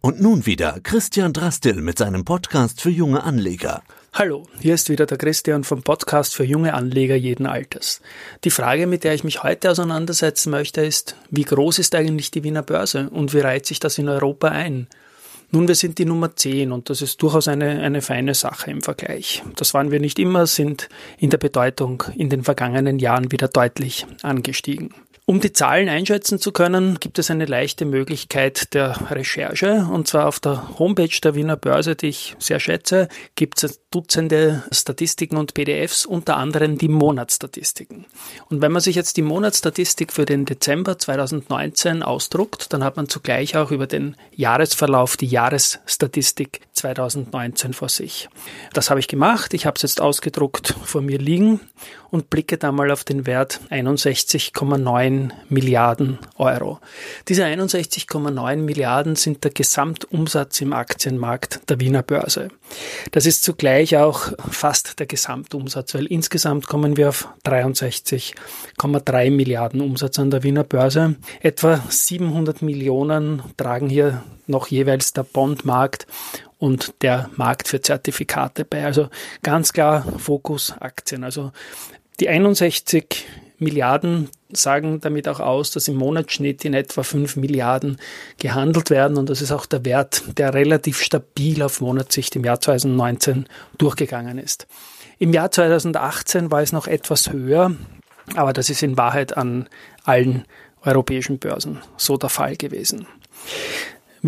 Und nun wieder Christian Drastil mit seinem Podcast für junge Anleger. Hallo, hier ist wieder der Christian vom Podcast für junge Anleger jeden Alters. Die Frage, mit der ich mich heute auseinandersetzen möchte, ist, wie groß ist eigentlich die Wiener Börse und wie reiht sich das in Europa ein? Nun, wir sind die Nummer 10 und das ist durchaus eine, eine feine Sache im Vergleich. Das waren wir nicht immer, sind in der Bedeutung in den vergangenen Jahren wieder deutlich angestiegen. Um die Zahlen einschätzen zu können, gibt es eine leichte Möglichkeit der Recherche. Und zwar auf der Homepage der Wiener Börse, die ich sehr schätze, gibt es Dutzende Statistiken und PDFs, unter anderem die Monatsstatistiken. Und wenn man sich jetzt die Monatsstatistik für den Dezember 2019 ausdruckt, dann hat man zugleich auch über den Jahresverlauf die Jahresstatistik 2019 vor sich. Das habe ich gemacht. Ich habe es jetzt ausgedruckt vor mir liegen und blicke da mal auf den Wert 61,9 Milliarden Euro. Diese 61,9 Milliarden sind der Gesamtumsatz im Aktienmarkt der Wiener Börse. Das ist zugleich auch fast der Gesamtumsatz, weil insgesamt kommen wir auf 63,3 Milliarden Umsatz an der Wiener Börse. Etwa 700 Millionen tragen hier noch jeweils der Bondmarkt und der Markt für Zertifikate bei. Also ganz klar Fokus Aktien. Also die 61 Milliarden sagen damit auch aus, dass im Monatsschnitt in etwa 5 Milliarden gehandelt werden und das ist auch der Wert, der relativ stabil auf Monatssicht im Jahr 2019 durchgegangen ist. Im Jahr 2018 war es noch etwas höher, aber das ist in Wahrheit an allen europäischen Börsen so der Fall gewesen.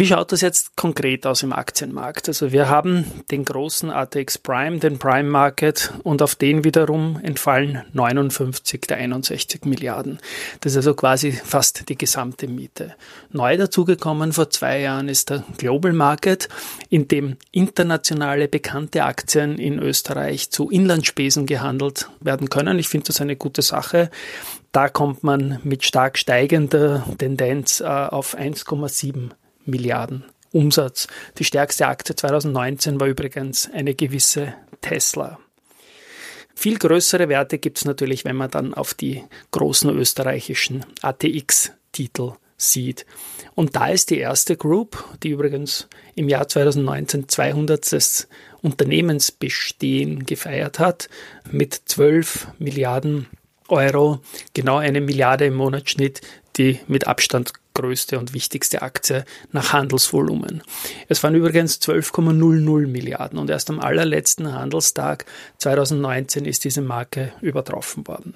Wie schaut das jetzt konkret aus im Aktienmarkt? Also wir haben den großen ATX Prime, den Prime Market und auf den wiederum entfallen 59 der 61 Milliarden. Das ist also quasi fast die gesamte Miete. Neu dazugekommen vor zwei Jahren ist der Global Market, in dem internationale bekannte Aktien in Österreich zu Inlandsspesen gehandelt werden können. Ich finde das eine gute Sache. Da kommt man mit stark steigender Tendenz äh, auf 1,7 Milliarden Umsatz. Die stärkste Aktie 2019 war übrigens eine gewisse Tesla. Viel größere Werte gibt es natürlich, wenn man dann auf die großen österreichischen ATX-Titel sieht. Und da ist die erste Group, die übrigens im Jahr 2019 200. Unternehmensbestehen gefeiert hat, mit 12 Milliarden Euro, genau eine Milliarde im Monatsschnitt, die mit Abstand größte und wichtigste Aktie nach Handelsvolumen. Es waren übrigens 12,00 Milliarden und erst am allerletzten Handelstag 2019 ist diese Marke übertroffen worden.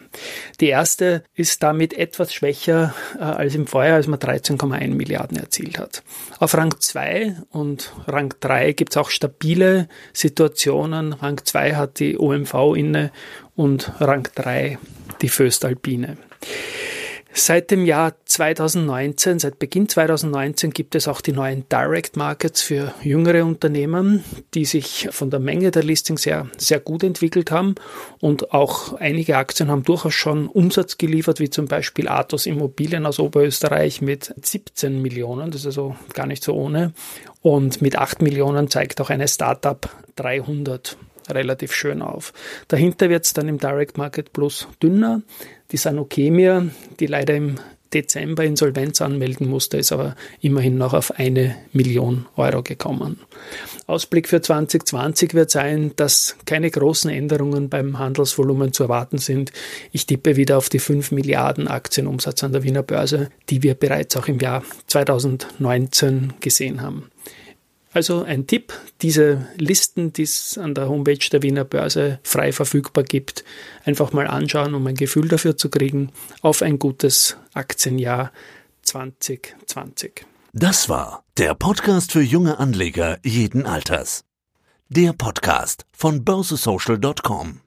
Die erste ist damit etwas schwächer äh, als im Vorjahr, als man 13,1 Milliarden erzielt hat. Auf Rang 2 und Rang 3 gibt es auch stabile Situationen. Rang 2 hat die OMV inne und Rang 3 die Föstalpine. Seit dem Jahr 2019, seit Beginn 2019 gibt es auch die neuen Direct Markets für jüngere Unternehmen, die sich von der Menge der Listings sehr, sehr gut entwickelt haben. Und auch einige Aktien haben durchaus schon Umsatz geliefert, wie zum Beispiel Athos Immobilien aus Oberösterreich mit 17 Millionen, das ist also gar nicht so ohne. Und mit 8 Millionen zeigt auch eine Startup 300 relativ schön auf. Dahinter wird es dann im Direct Market Plus dünner. Die Sanokemia, die leider im Dezember Insolvenz anmelden musste, ist aber immerhin noch auf eine Million Euro gekommen. Ausblick für 2020 wird sein, dass keine großen Änderungen beim Handelsvolumen zu erwarten sind. Ich tippe wieder auf die 5 Milliarden Aktienumsatz an der Wiener Börse, die wir bereits auch im Jahr 2019 gesehen haben. Also ein Tipp, diese Listen, die es an der Homepage der Wiener Börse frei verfügbar gibt, einfach mal anschauen, um ein Gefühl dafür zu kriegen, auf ein gutes Aktienjahr 2020. Das war der Podcast für junge Anleger jeden Alters. Der Podcast von börsesocial.com.